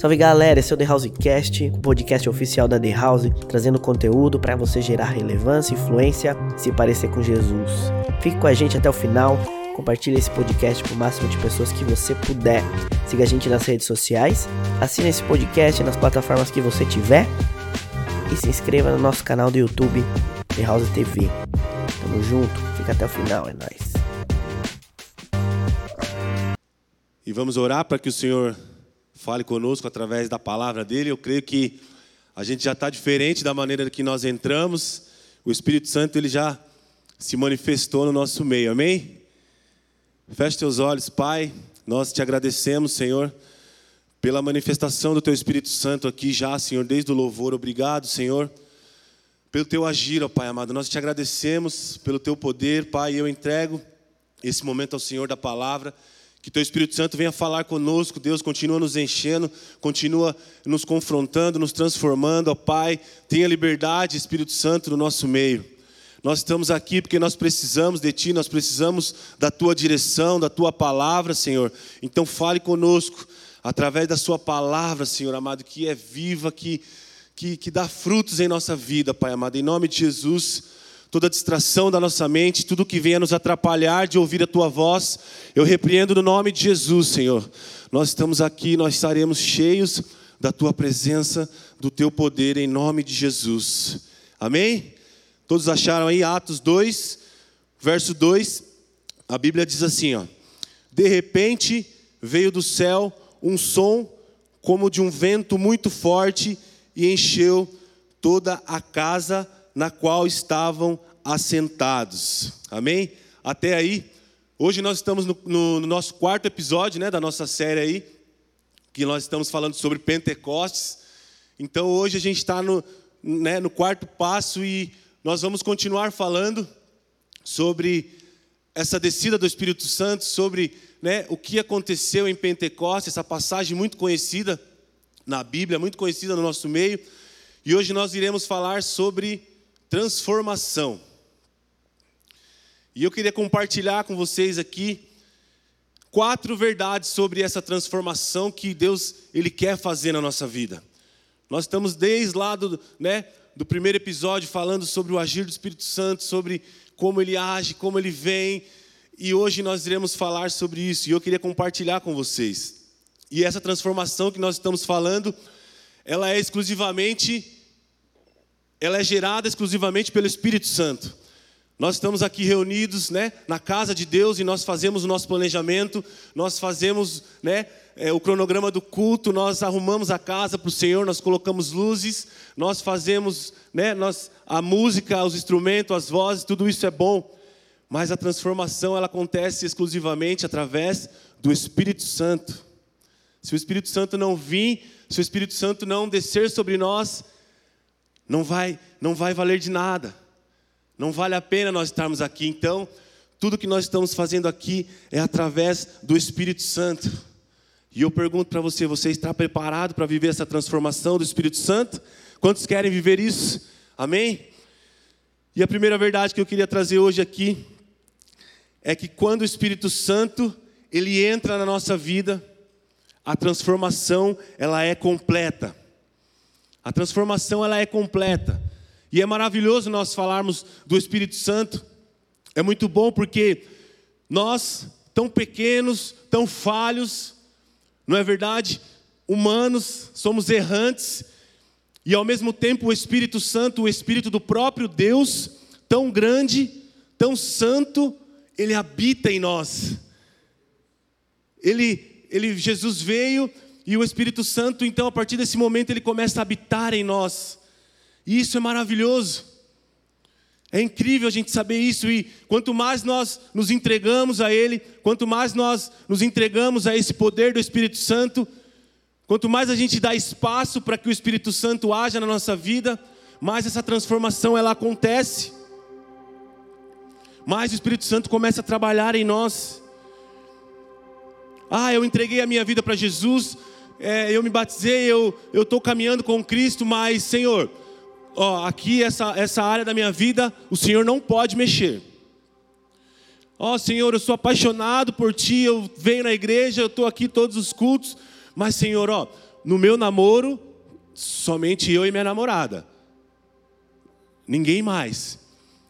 Salve galera, esse é o The Housecast, o podcast oficial da The House, trazendo conteúdo para você gerar relevância, influência se parecer com Jesus. Fique com a gente até o final, compartilhe esse podcast com o máximo de pessoas que você puder. Siga a gente nas redes sociais, assine esse podcast nas plataformas que você tiver e se inscreva no nosso canal do YouTube, The House TV. Tamo junto, fica até o final, é nóis. E vamos orar para que o Senhor fale conosco através da palavra dele. Eu creio que a gente já está diferente da maneira que nós entramos. O Espírito Santo ele já se manifestou no nosso meio. Amém? Feche teus olhos, Pai. Nós te agradecemos, Senhor, pela manifestação do teu Espírito Santo aqui já, Senhor, desde o louvor. Obrigado, Senhor, pelo teu agir, ó Pai amado. Nós te agradecemos pelo teu poder, Pai. Eu entrego esse momento ao Senhor da palavra. Que teu Espírito Santo venha falar conosco, Deus, continua nos enchendo, continua nos confrontando, nos transformando, ó Pai. Tenha liberdade, Espírito Santo, no nosso meio. Nós estamos aqui porque nós precisamos de Ti, nós precisamos da Tua direção, da Tua palavra, Senhor. Então fale conosco através da Sua palavra, Senhor amado, que é viva, que, que, que dá frutos em nossa vida, Pai amado. Em nome de Jesus toda distração da nossa mente, tudo que venha nos atrapalhar de ouvir a tua voz, eu repreendo no nome de Jesus, Senhor. Nós estamos aqui, nós estaremos cheios da tua presença, do teu poder, em nome de Jesus. Amém? Todos acharam aí Atos 2, verso 2, a Bíblia diz assim: ó, De repente veio do céu um som como de um vento muito forte e encheu toda a casa na qual estavam assentados. Amém? Até aí, hoje nós estamos no, no, no nosso quarto episódio né, da nossa série aí, que nós estamos falando sobre Pentecostes. Então hoje a gente está no, né, no quarto passo e nós vamos continuar falando sobre essa descida do Espírito Santo, sobre né, o que aconteceu em Pentecostes, essa passagem muito conhecida na Bíblia, muito conhecida no nosso meio. E hoje nós iremos falar sobre transformação. E eu queria compartilhar com vocês aqui quatro verdades sobre essa transformação que Deus ele quer fazer na nossa vida. Nós estamos desde lá do, né, do primeiro episódio falando sobre o agir do Espírito Santo, sobre como ele age, como ele vem, e hoje nós iremos falar sobre isso, e eu queria compartilhar com vocês. E essa transformação que nós estamos falando, ela é exclusivamente ela é gerada exclusivamente pelo Espírito Santo. Nós estamos aqui reunidos, né, na casa de Deus e nós fazemos o nosso planejamento, nós fazemos, né, é, o cronograma do culto, nós arrumamos a casa para o Senhor, nós colocamos luzes, nós fazemos, né, nós a música, os instrumentos, as vozes, tudo isso é bom. Mas a transformação ela acontece exclusivamente através do Espírito Santo. Se o Espírito Santo não vir, se o Espírito Santo não descer sobre nós, não vai, não vai valer de nada. Não vale a pena nós estarmos aqui. Então, tudo que nós estamos fazendo aqui é através do Espírito Santo. E eu pergunto para você: você está preparado para viver essa transformação do Espírito Santo? Quantos querem viver isso? Amém? E a primeira verdade que eu queria trazer hoje aqui é que quando o Espírito Santo ele entra na nossa vida, a transformação ela é completa. A transformação ela é completa. E é maravilhoso nós falarmos do Espírito Santo. É muito bom porque nós, tão pequenos, tão falhos, não é verdade? Humanos, somos errantes, e ao mesmo tempo o Espírito Santo, o Espírito do próprio Deus, tão grande, tão santo, ele habita em nós. Ele, ele Jesus veio e o Espírito Santo, então, a partir desse momento, ele começa a habitar em nós. E isso é maravilhoso. É incrível a gente saber isso e quanto mais nós nos entregamos a Ele, quanto mais nós nos entregamos a esse poder do Espírito Santo, quanto mais a gente dá espaço para que o Espírito Santo haja na nossa vida, mais essa transformação ela acontece. Mais o Espírito Santo começa a trabalhar em nós. Ah, eu entreguei a minha vida para Jesus, é, eu me batizei, eu estou caminhando com Cristo, mas, Senhor, ó, aqui essa, essa área da minha vida, o Senhor não pode mexer. Ó Senhor, eu sou apaixonado por Ti, eu venho na igreja, eu estou aqui todos os cultos, mas Senhor, ó, no meu namoro, somente eu e minha namorada. Ninguém mais.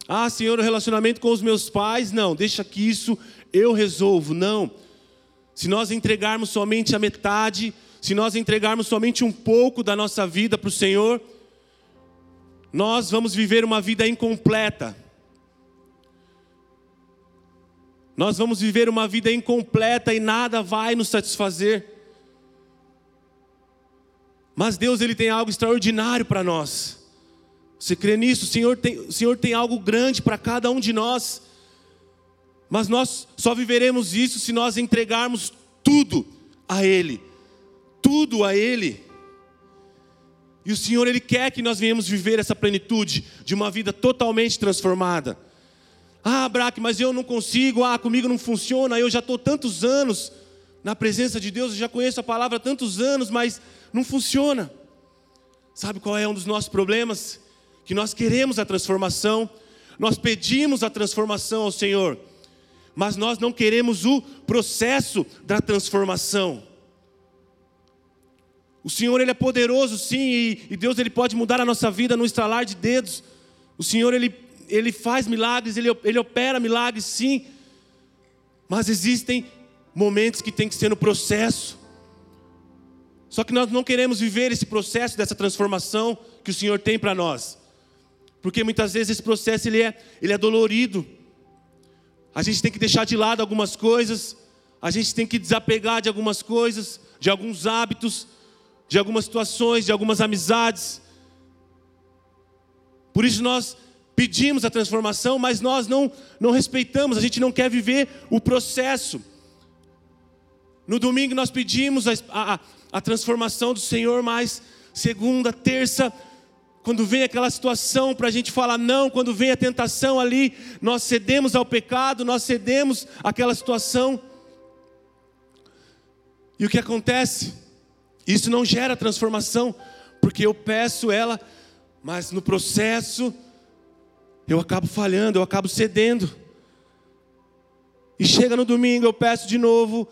Ah, Senhor, o relacionamento com os meus pais, não, deixa que isso eu resolvo. Não. Se nós entregarmos somente a metade, se nós entregarmos somente um pouco da nossa vida para o Senhor, nós vamos viver uma vida incompleta. Nós vamos viver uma vida incompleta e nada vai nos satisfazer. Mas Deus ele tem algo extraordinário para nós. Você crê nisso? O Senhor tem, o Senhor tem algo grande para cada um de nós. Mas nós só viveremos isso se nós entregarmos tudo a Ele. Tudo a Ele. E o Senhor, Ele quer que nós venhamos viver essa plenitude de uma vida totalmente transformada. Ah, Braque, mas eu não consigo, ah, comigo não funciona, eu já estou tantos anos na presença de Deus, eu já conheço a palavra há tantos anos, mas não funciona. Sabe qual é um dos nossos problemas? Que nós queremos a transformação, nós pedimos a transformação ao Senhor, mas nós não queremos o processo da transformação. O Senhor ele é poderoso, sim, e, e Deus ele pode mudar a nossa vida no estralar de dedos. O Senhor ele ele faz milagres, ele, ele opera milagres, sim, mas existem momentos que tem que ser no processo. Só que nós não queremos viver esse processo dessa transformação que o Senhor tem para nós, porque muitas vezes esse processo ele é, ele é dolorido. A gente tem que deixar de lado algumas coisas, a gente tem que desapegar de algumas coisas, de alguns hábitos, de algumas situações, de algumas amizades. Por isso nós pedimos a transformação, mas nós não, não respeitamos, a gente não quer viver o processo. No domingo nós pedimos a, a, a transformação do Senhor, mas segunda, terça, quando vem aquela situação para a gente falar não, quando vem a tentação ali, nós cedemos ao pecado, nós cedemos àquela situação. E o que acontece? Isso não gera transformação, porque eu peço ela, mas no processo eu acabo falhando, eu acabo cedendo. E chega no domingo, eu peço de novo,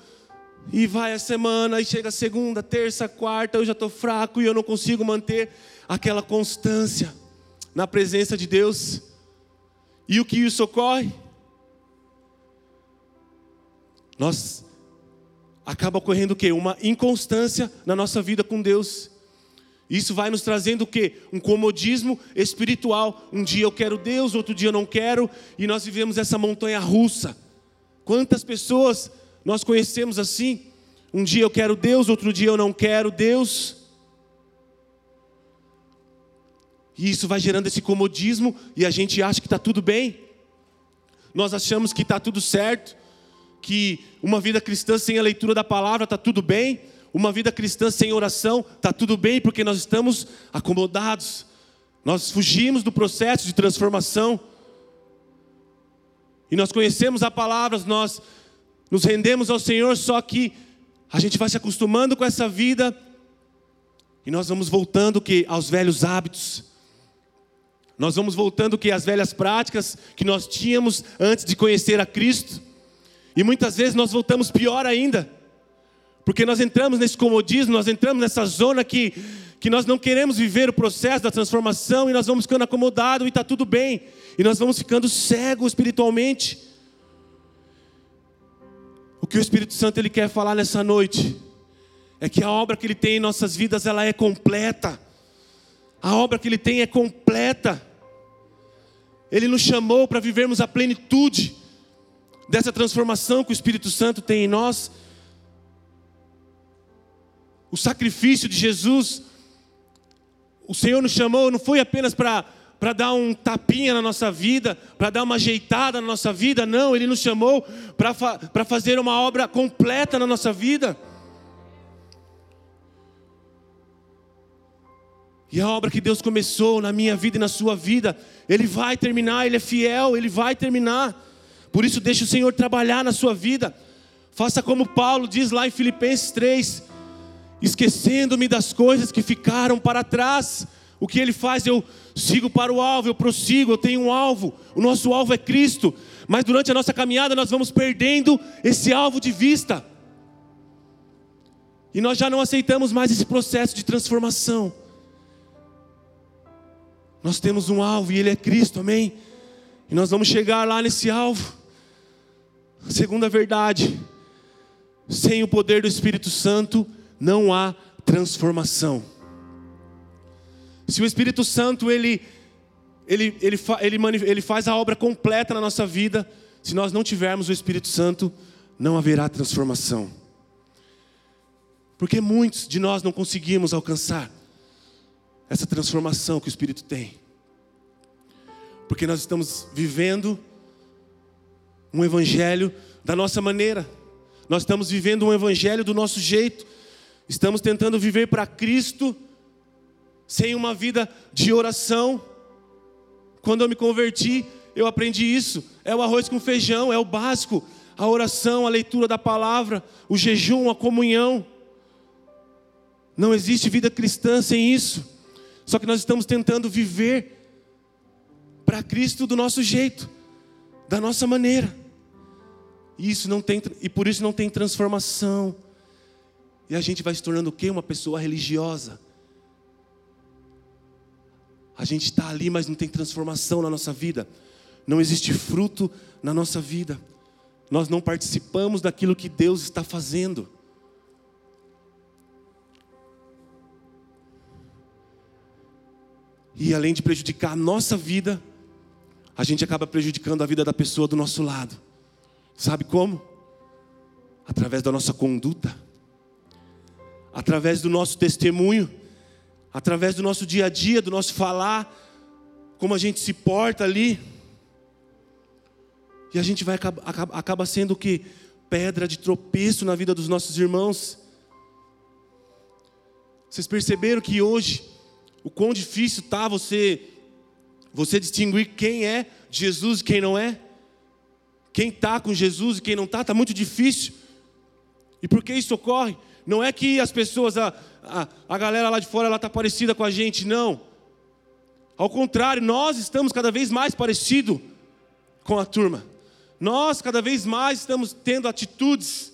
e vai a semana, e chega segunda, terça, quarta, eu já estou fraco e eu não consigo manter aquela constância na presença de Deus. E o que isso ocorre? Nós acaba ocorrendo o quê? Uma inconstância na nossa vida com Deus. Isso vai nos trazendo o quê? Um comodismo espiritual. Um dia eu quero Deus, outro dia eu não quero, e nós vivemos essa montanha russa. Quantas pessoas nós conhecemos assim? Um dia eu quero Deus, outro dia eu não quero Deus. E isso vai gerando esse comodismo e a gente acha que está tudo bem. Nós achamos que está tudo certo, que uma vida cristã sem a leitura da palavra está tudo bem uma vida cristã sem oração, está tudo bem, porque nós estamos acomodados, nós fugimos do processo de transformação, e nós conhecemos a palavra, nós nos rendemos ao Senhor, só que a gente vai se acostumando com essa vida, e nós vamos voltando que aos velhos hábitos, nós vamos voltando que às velhas práticas que nós tínhamos antes de conhecer a Cristo, e muitas vezes nós voltamos pior ainda. Porque nós entramos nesse comodismo, nós entramos nessa zona que, que nós não queremos viver o processo da transformação e nós vamos ficando acomodados e está tudo bem. E nós vamos ficando cegos espiritualmente. O que o Espírito Santo ele quer falar nessa noite é que a obra que ele tem em nossas vidas ela é completa. A obra que ele tem é completa. Ele nos chamou para vivermos a plenitude dessa transformação que o Espírito Santo tem em nós. O sacrifício de Jesus, o Senhor nos chamou, não foi apenas para para dar um tapinha na nossa vida, para dar uma ajeitada na nossa vida, não, Ele nos chamou para fa fazer uma obra completa na nossa vida. E a obra que Deus começou na minha vida e na sua vida, Ele vai terminar, Ele é fiel, Ele vai terminar. Por isso, deixe o Senhor trabalhar na sua vida. Faça como Paulo diz lá em Filipenses 3: esquecendo-me das coisas que ficaram para trás. O que ele faz? Eu sigo para o alvo, eu prossigo, eu tenho um alvo. O nosso alvo é Cristo. Mas durante a nossa caminhada nós vamos perdendo esse alvo de vista. E nós já não aceitamos mais esse processo de transformação. Nós temos um alvo e ele é Cristo, amém? E nós vamos chegar lá nesse alvo. Segunda verdade, sem o poder do Espírito Santo não há transformação. Se o Espírito Santo ele ele, ele, ele, ele faz a obra completa na nossa vida, se nós não tivermos o Espírito Santo, não haverá transformação. Porque muitos de nós não conseguimos alcançar essa transformação que o Espírito tem. Porque nós estamos vivendo um evangelho da nossa maneira. Nós estamos vivendo um evangelho do nosso jeito. Estamos tentando viver para Cristo sem uma vida de oração. Quando eu me converti, eu aprendi isso. É o arroz com feijão, é o básico. A oração, a leitura da palavra, o jejum, a comunhão. Não existe vida cristã sem isso. Só que nós estamos tentando viver para Cristo do nosso jeito, da nossa maneira. E isso não tem e por isso não tem transformação. E a gente vai se tornando o quê? Uma pessoa religiosa. A gente está ali, mas não tem transformação na nossa vida. Não existe fruto na nossa vida. Nós não participamos daquilo que Deus está fazendo. E além de prejudicar a nossa vida, a gente acaba prejudicando a vida da pessoa do nosso lado. Sabe como? Através da nossa conduta, através do nosso testemunho, através do nosso dia a dia, do nosso falar, como a gente se porta ali. E a gente vai acaba, sendo o que? Pedra de tropeço na vida dos nossos irmãos. Vocês perceberam que hoje o quão difícil tá você você distinguir quem é Jesus e quem não é? Quem está com Jesus e quem não está, está muito difícil. E por que isso ocorre? Não é que as pessoas, a, a, a galera lá de fora, ela está parecida com a gente, não. Ao contrário, nós estamos cada vez mais parecidos com a turma. Nós cada vez mais estamos tendo atitudes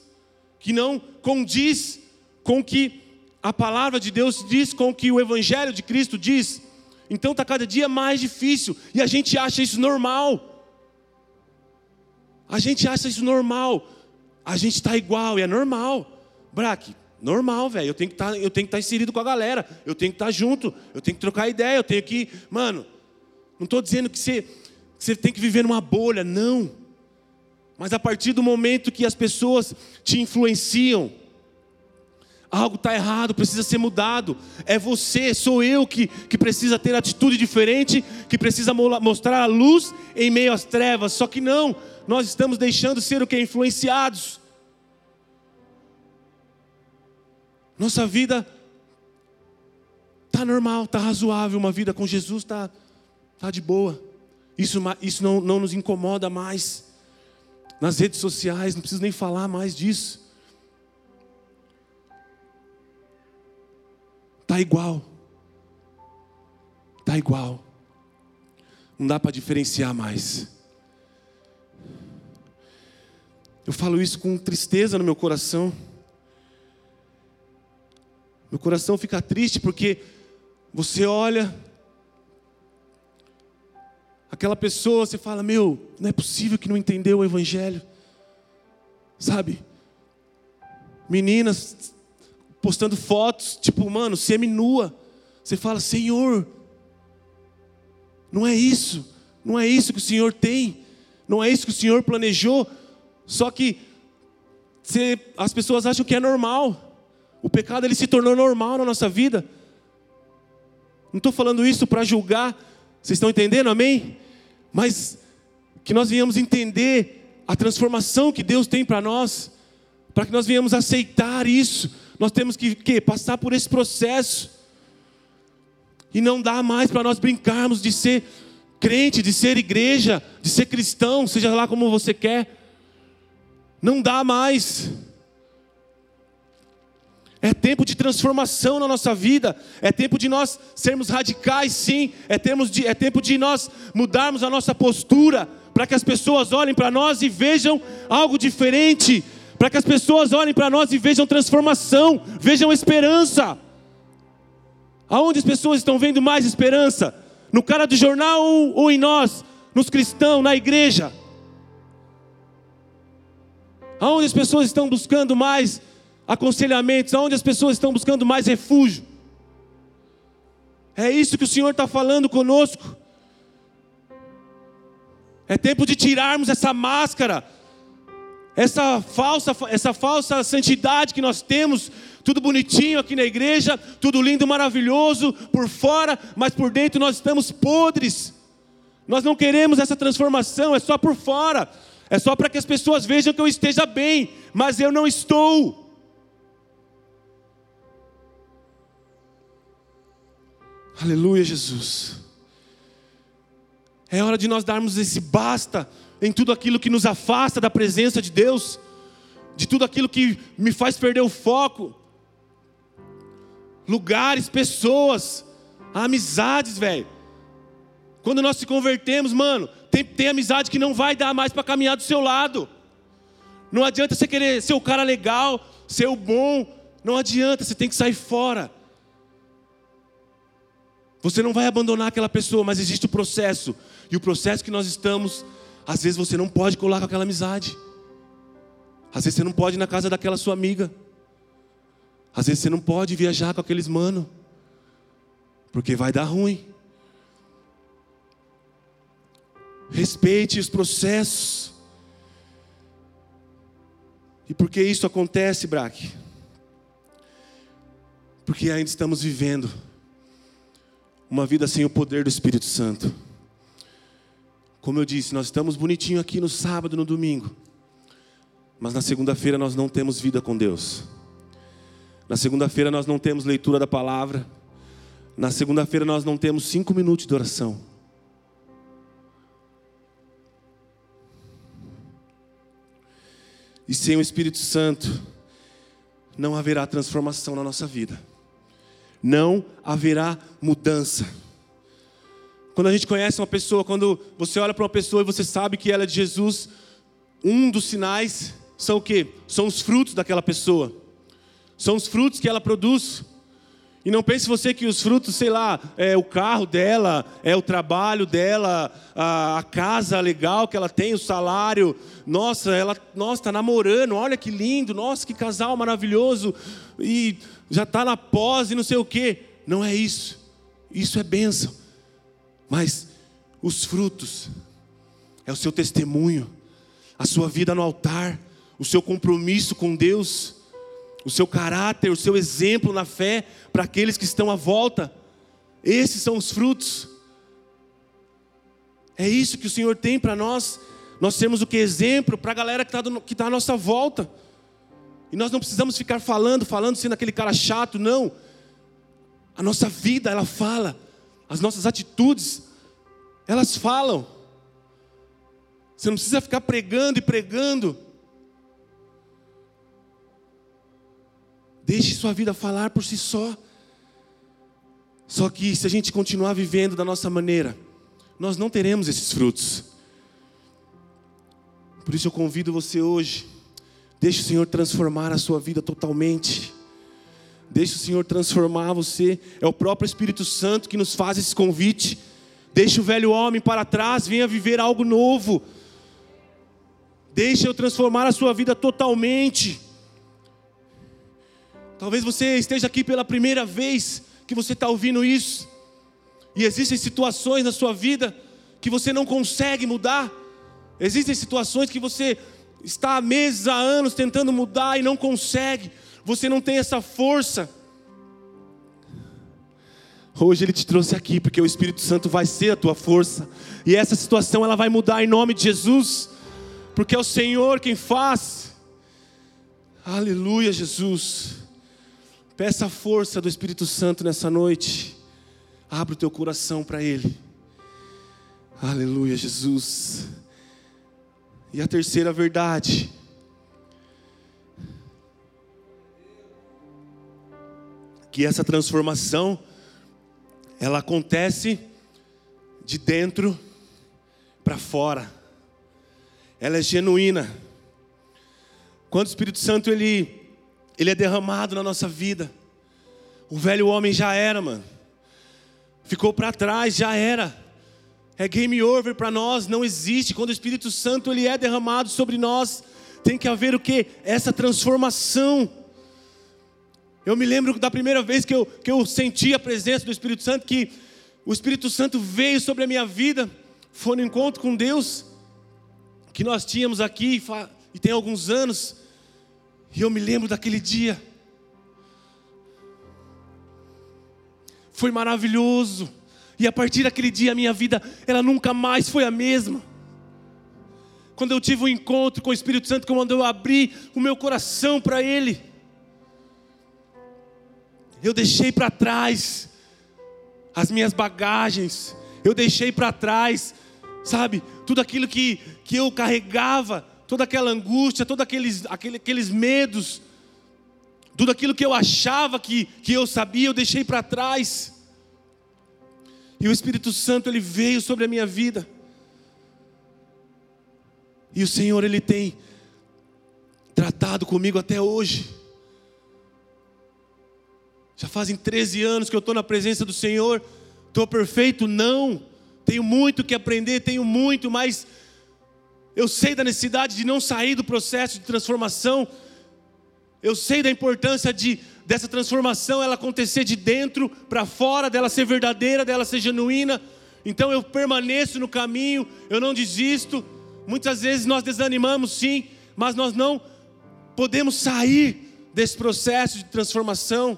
que não condiz com o que a palavra de Deus diz, com o que o Evangelho de Cristo diz. Então está cada dia mais difícil e a gente acha isso normal. A gente acha isso normal. A gente está igual e é normal. Braque, normal, velho. Eu tenho que tá, estar tá inserido com a galera. Eu tenho que estar tá junto. Eu tenho que trocar ideia. Eu tenho que. Mano, não estou dizendo que você, que você tem que viver numa bolha. Não. Mas a partir do momento que as pessoas te influenciam, algo está errado, precisa ser mudado. É você, sou eu que, que precisa ter atitude diferente, que precisa mostrar a luz em meio às trevas. Só que não, nós estamos deixando ser o que? Influenciados. Nossa vida está normal, está razoável, uma vida com Jesus está tá de boa. Isso, isso não, não nos incomoda mais. Nas redes sociais, não preciso nem falar mais disso. Está igual. Está igual. Não dá para diferenciar mais. Eu falo isso com tristeza no meu coração. Meu coração fica triste porque você olha aquela pessoa, você fala: Meu, não é possível que não entendeu o Evangelho. Sabe? Meninas postando fotos, tipo, mano, semi-nua. Você fala: Senhor, não é isso, não é isso que o Senhor tem, não é isso que o Senhor planejou. Só que você, as pessoas acham que é normal. O pecado ele se tornou normal na nossa vida. Não estou falando isso para julgar. Vocês estão entendendo? Amém? Mas que nós venhamos entender a transformação que Deus tem para nós, para que nós venhamos aceitar isso. Nós temos que, que passar por esse processo. E não dá mais para nós brincarmos de ser crente, de ser igreja, de ser cristão, seja lá como você quer. Não dá mais. É tempo de transformação na nossa vida. É tempo de nós sermos radicais, sim. É, de, é tempo de nós mudarmos a nossa postura para que as pessoas olhem para nós e vejam algo diferente. Para que as pessoas olhem para nós e vejam transformação, vejam esperança. Aonde as pessoas estão vendo mais esperança? No cara do jornal ou em nós, nos cristãos, na igreja? Aonde as pessoas estão buscando mais aconselhamentos? Aonde as pessoas estão buscando mais refúgio? É isso que o Senhor está falando conosco. É tempo de tirarmos essa máscara, essa falsa, essa falsa santidade que nós temos, tudo bonitinho aqui na igreja, tudo lindo, maravilhoso por fora, mas por dentro nós estamos podres. Nós não queremos essa transformação, é só por fora, é só para que as pessoas vejam que eu esteja bem, mas eu não estou. Aleluia, Jesus. É hora de nós darmos esse basta em tudo aquilo que nos afasta da presença de Deus, de tudo aquilo que me faz perder o foco. Lugares, pessoas, amizades, velho. Quando nós se convertemos, mano, tem, tem amizade que não vai dar mais para caminhar do seu lado. Não adianta você querer ser o cara legal, ser o bom. Não adianta, você tem que sair fora. Você não vai abandonar aquela pessoa, mas existe o processo. E o processo que nós estamos, às vezes você não pode colar com aquela amizade. Às vezes você não pode ir na casa daquela sua amiga. Às vezes você não pode viajar com aqueles mano. Porque vai dar ruim. Respeite os processos. E por que isso acontece, Braque? Porque ainda estamos vivendo uma vida sem o poder do Espírito Santo. Como eu disse, nós estamos bonitinho aqui no sábado, no domingo. Mas na segunda-feira nós não temos vida com Deus. Na segunda-feira nós não temos leitura da palavra. Na segunda-feira nós não temos cinco minutos de oração. E sem o Espírito Santo, não haverá transformação na nossa vida não haverá mudança. Quando a gente conhece uma pessoa, quando você olha para uma pessoa e você sabe que ela é de Jesus, um dos sinais são o quê? São os frutos daquela pessoa. São os frutos que ela produz. E não pense você que os frutos, sei lá, é o carro dela, é o trabalho dela, a, a casa legal que ela tem, o salário. Nossa, ela, nossa, está namorando, olha que lindo, nossa, que casal maravilhoso. E já está na pós e não sei o quê. Não é isso. Isso é bênção. Mas os frutos é o seu testemunho, a sua vida no altar, o seu compromisso com Deus, o seu caráter, o seu exemplo na fé para aqueles que estão à volta. Esses são os frutos. É isso que o Senhor tem para nós. Nós temos o que exemplo para a galera que está tá à nossa volta. E nós não precisamos ficar falando, falando, sendo aquele cara chato, não. A nossa vida, ela fala. As nossas atitudes, elas falam. Você não precisa ficar pregando e pregando. Deixe sua vida falar por si só. Só que se a gente continuar vivendo da nossa maneira, nós não teremos esses frutos. Por isso eu convido você hoje Deixe o Senhor transformar a sua vida totalmente. Deixe o Senhor transformar você. É o próprio Espírito Santo que nos faz esse convite. Deixe o velho homem para trás, venha viver algo novo. Deixe eu transformar a sua vida totalmente. Talvez você esteja aqui pela primeira vez que você está ouvindo isso. E existem situações na sua vida que você não consegue mudar. Existem situações que você está há meses, há anos tentando mudar e não consegue, você não tem essa força. Hoje ele te trouxe aqui porque o Espírito Santo vai ser a tua força. E essa situação ela vai mudar em nome de Jesus, porque é o Senhor quem faz. Aleluia, Jesus. Peça a força do Espírito Santo nessa noite. Abra o teu coração para ele. Aleluia, Jesus. E a terceira verdade. Que essa transformação ela acontece de dentro para fora. Ela é genuína. quando o Espírito Santo ele, ele é derramado na nossa vida, o velho homem já era, mano. Ficou para trás, já era. É game over para nós, não existe. Quando o Espírito Santo ele é derramado sobre nós, tem que haver o que? Essa transformação. Eu me lembro da primeira vez que eu, que eu senti a presença do Espírito Santo, que o Espírito Santo veio sobre a minha vida, foi no encontro com Deus, que nós tínhamos aqui, e tem alguns anos, e eu me lembro daquele dia. Foi maravilhoso. E a partir daquele dia a minha vida, ela nunca mais foi a mesma. Quando eu tive um encontro com o Espírito Santo, quando eu abri o meu coração para Ele, eu deixei para trás as minhas bagagens, eu deixei para trás, sabe, tudo aquilo que, que eu carregava, toda aquela angústia, todos aqueles, aquele, aqueles medos, tudo aquilo que eu achava que, que eu sabia, eu deixei para trás. E o Espírito Santo ele veio sobre a minha vida. E o Senhor ele tem tratado comigo até hoje. Já fazem 13 anos que eu estou na presença do Senhor. Estou perfeito? Não. Tenho muito que aprender, tenho muito, mas eu sei da necessidade de não sair do processo de transformação. Eu sei da importância de dessa transformação ela acontecer de dentro para fora, dela ser verdadeira, dela ser genuína. Então eu permaneço no caminho, eu não desisto. Muitas vezes nós desanimamos sim, mas nós não podemos sair desse processo de transformação.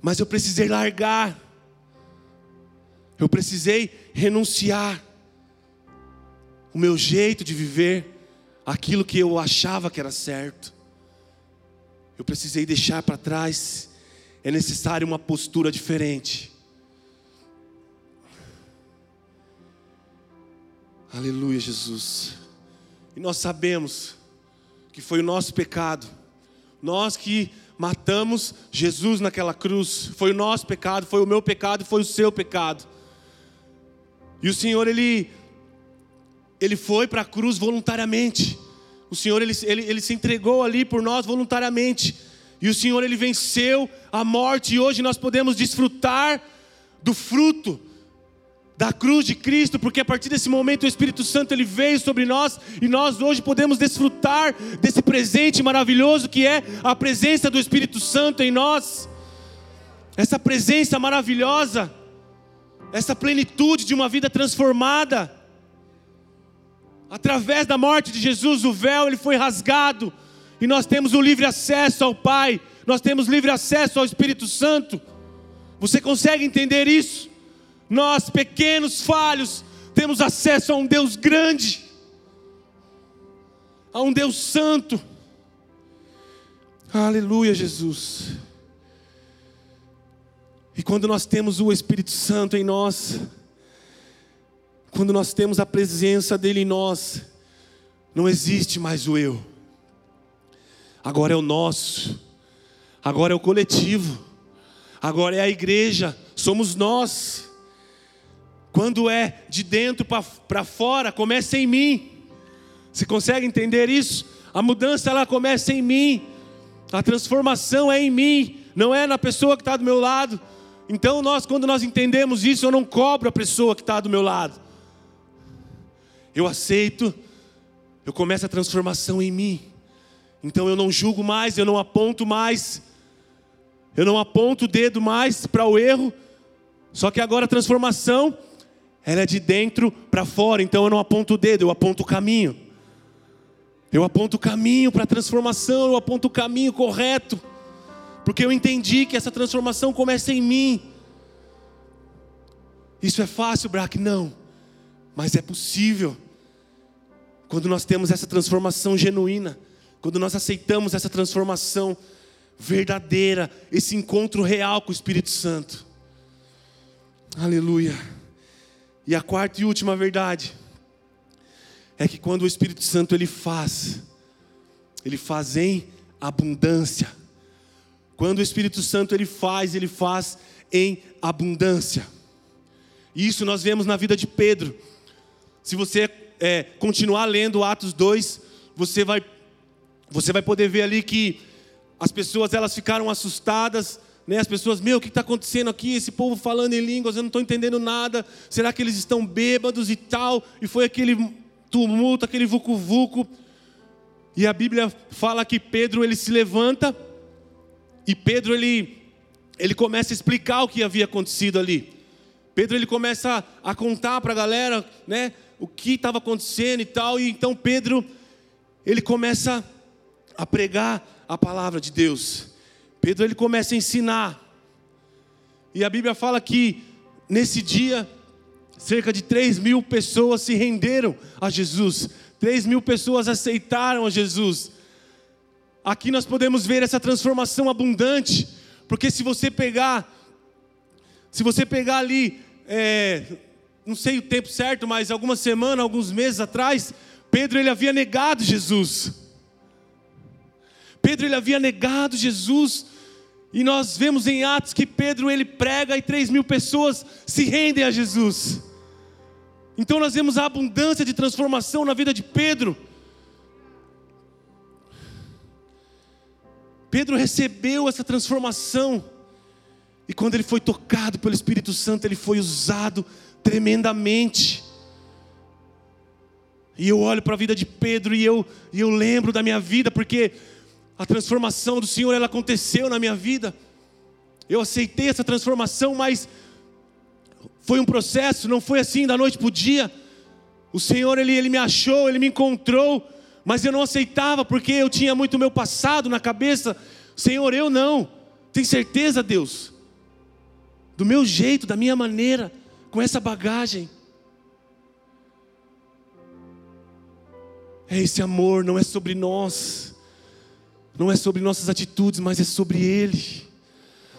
Mas eu precisei largar. Eu precisei renunciar o meu jeito de viver, aquilo que eu achava que era certo eu precisei deixar para trás. É necessário uma postura diferente. Aleluia, Jesus. E nós sabemos que foi o nosso pecado. Nós que matamos Jesus naquela cruz. Foi o nosso pecado, foi o meu pecado, foi o seu pecado. E o Senhor, Ele, Ele foi para a cruz voluntariamente. O Senhor ele, ele, ele se entregou ali por nós voluntariamente. E o Senhor ele venceu a morte e hoje nós podemos desfrutar do fruto da cruz de Cristo, porque a partir desse momento o Espírito Santo ele veio sobre nós e nós hoje podemos desfrutar desse presente maravilhoso que é a presença do Espírito Santo em nós. Essa presença maravilhosa, essa plenitude de uma vida transformada. Através da morte de Jesus, o véu ele foi rasgado e nós temos o livre acesso ao Pai, nós temos livre acesso ao Espírito Santo. Você consegue entender isso? Nós, pequenos falhos, temos acesso a um Deus grande, a um Deus santo. Aleluia, Jesus. E quando nós temos o Espírito Santo em nós, quando nós temos a presença dele em nós, não existe mais o eu. Agora é o nosso. Agora é o coletivo. Agora é a igreja, somos nós. Quando é de dentro para fora, começa em mim. Você consegue entender isso? A mudança ela começa em mim. A transformação é em mim, não é na pessoa que está do meu lado. Então nós, quando nós entendemos isso, eu não cobro a pessoa que está do meu lado eu aceito, eu começo a transformação em mim. Então eu não julgo mais, eu não aponto mais, eu não aponto o dedo mais para o erro. Só que agora a transformação, ela é de dentro para fora. Então eu não aponto o dedo, eu aponto o caminho. Eu aponto o caminho para a transformação, eu aponto o caminho correto. Porque eu entendi que essa transformação começa em mim. Isso é fácil, Braque? Não. Mas é possível. Quando nós temos essa transformação genuína, quando nós aceitamos essa transformação verdadeira, esse encontro real com o Espírito Santo. Aleluia. E a quarta e última verdade é que quando o Espírito Santo ele faz, ele faz em abundância. Quando o Espírito Santo ele faz, ele faz em abundância. Isso nós vemos na vida de Pedro. Se você é, continuar lendo Atos 2, você vai você vai poder ver ali que as pessoas elas ficaram assustadas, né? As pessoas, meu, o que está acontecendo aqui? Esse povo falando em línguas, eu não estou entendendo nada. Será que eles estão bêbados e tal? E foi aquele tumulto, aquele vucu-vucu. E a Bíblia fala que Pedro ele se levanta e Pedro ele ele começa a explicar o que havia acontecido ali. Pedro ele começa a contar para a galera, né, o que estava acontecendo e tal. E então Pedro ele começa a pregar a palavra de Deus. Pedro ele começa a ensinar. E a Bíblia fala que nesse dia cerca de 3 mil pessoas se renderam a Jesus. 3 mil pessoas aceitaram a Jesus. Aqui nós podemos ver essa transformação abundante, porque se você pegar, se você pegar ali, é, não sei o tempo certo, mas algumas semanas, alguns meses atrás, Pedro ele havia negado Jesus. Pedro ele havia negado Jesus. E nós vemos em Atos que Pedro ele prega e três mil pessoas se rendem a Jesus. Então nós vemos a abundância de transformação na vida de Pedro. Pedro recebeu essa transformação. E quando ele foi tocado pelo Espírito Santo, ele foi usado tremendamente. E eu olho para a vida de Pedro e eu, e eu lembro da minha vida, porque a transformação do Senhor ela aconteceu na minha vida. Eu aceitei essa transformação, mas foi um processo, não foi assim da noite para o dia. O Senhor ele, ele me achou, ele me encontrou, mas eu não aceitava porque eu tinha muito meu passado na cabeça. Senhor, eu não. Tem certeza, Deus? Do meu jeito, da minha maneira, com essa bagagem. É esse amor, não é sobre nós não é sobre nossas atitudes, mas é sobre Ele,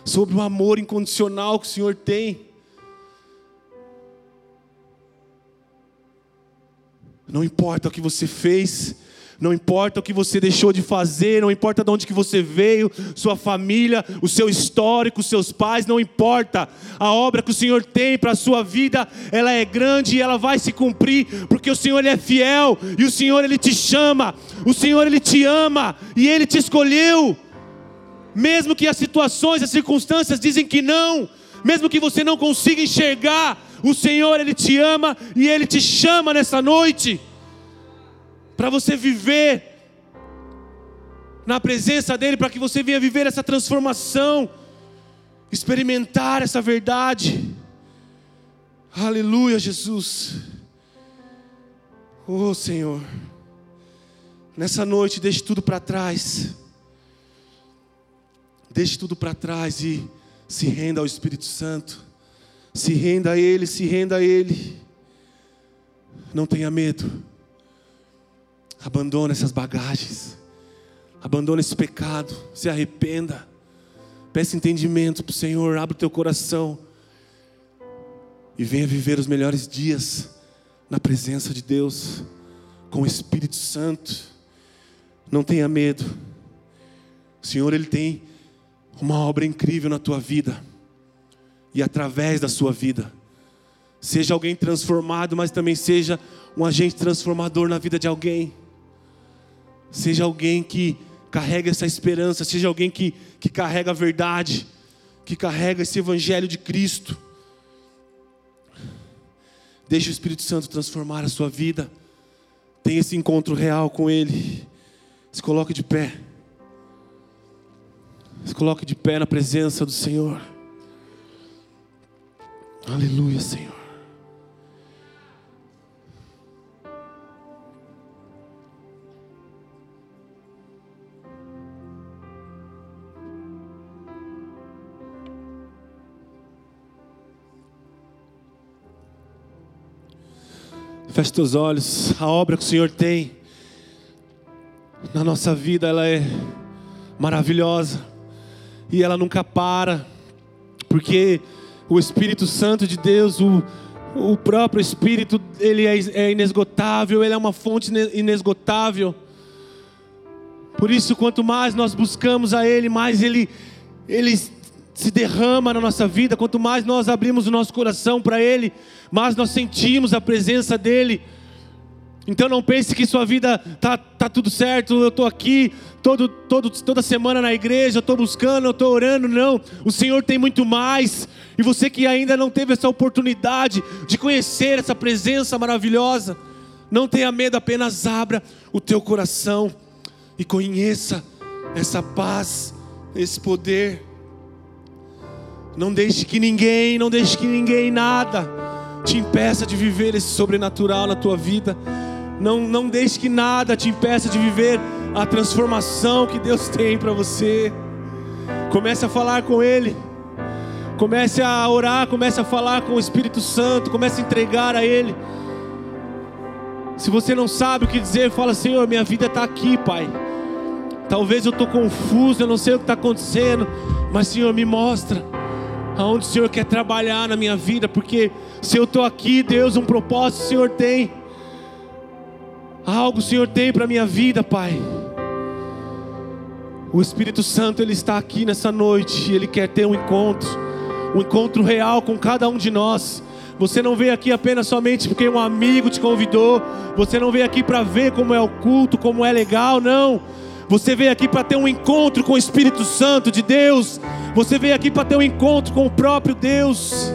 sobre o amor incondicional que o Senhor tem. Não importa o que você fez, não importa o que você deixou de fazer, não importa de onde que você veio, sua família, o seu histórico, seus pais, não importa. A obra que o Senhor tem para a sua vida, ela é grande e ela vai se cumprir, porque o Senhor ele é fiel e o Senhor ele te chama, o Senhor ele te ama e ele te escolheu. Mesmo que as situações, as circunstâncias dizem que não, mesmo que você não consiga enxergar, o Senhor ele te ama e ele te chama nessa noite para você viver na presença dEle, para que você venha viver essa transformação, experimentar essa verdade. Aleluia, Jesus. Oh Senhor, nessa noite deixe tudo para trás, deixe tudo para trás e se renda ao Espírito Santo, se renda a Ele, se renda a Ele, não tenha medo. Abandona essas bagagens. Abandona esse pecado. Se arrependa. Peça entendimento para o Senhor. Abre o teu coração. E venha viver os melhores dias na presença de Deus. Com o Espírito Santo. Não tenha medo. O Senhor, Ele tem uma obra incrível na tua vida. E através da sua vida. Seja alguém transformado, mas também seja um agente transformador na vida de alguém. Seja alguém que carrega essa esperança, seja alguém que, que carrega a verdade, que carrega esse evangelho de Cristo. Deixe o Espírito Santo transformar a sua vida. Tenha esse encontro real com Ele. Se coloque de pé. Se coloque de pé na presença do Senhor. Aleluia, Senhor. Feche teus olhos. A obra que o Senhor tem na nossa vida, ela é maravilhosa. E ela nunca para. Porque o Espírito Santo de Deus, o, o próprio Espírito, ele é, é inesgotável, ele é uma fonte inesgotável. Por isso, quanto mais nós buscamos a Ele, mais Ele, Ele se derrama na nossa vida, quanto mais nós abrimos o nosso coração para Ele, mais nós sentimos a presença dEle. Então não pense que sua vida tá, tá tudo certo, eu estou aqui todo, todo, toda semana na igreja, eu estou buscando, eu estou orando. Não, o Senhor tem muito mais. E você que ainda não teve essa oportunidade de conhecer essa presença maravilhosa, não tenha medo, apenas abra o teu coração e conheça essa paz, esse poder. Não deixe que ninguém, não deixe que ninguém nada te impeça de viver esse sobrenatural na tua vida. Não, não deixe que nada te impeça de viver a transformação que Deus tem para você. Comece a falar com Ele. Comece a orar, comece a falar com o Espírito Santo, comece a entregar a Ele. Se você não sabe o que dizer, fala: Senhor, minha vida está aqui, Pai. Talvez eu estou confuso, eu não sei o que está acontecendo, mas Senhor, me mostra aonde o Senhor quer trabalhar na minha vida, porque se eu estou aqui, Deus, um propósito o Senhor tem. Algo o Senhor tem para a minha vida, Pai. O Espírito Santo, Ele está aqui nessa noite, Ele quer ter um encontro, um encontro real com cada um de nós. Você não veio aqui apenas somente porque um amigo te convidou, você não veio aqui para ver como é o culto, como é legal, não. Você veio aqui para ter um encontro com o Espírito Santo de Deus, você veio aqui para ter um encontro com o próprio Deus.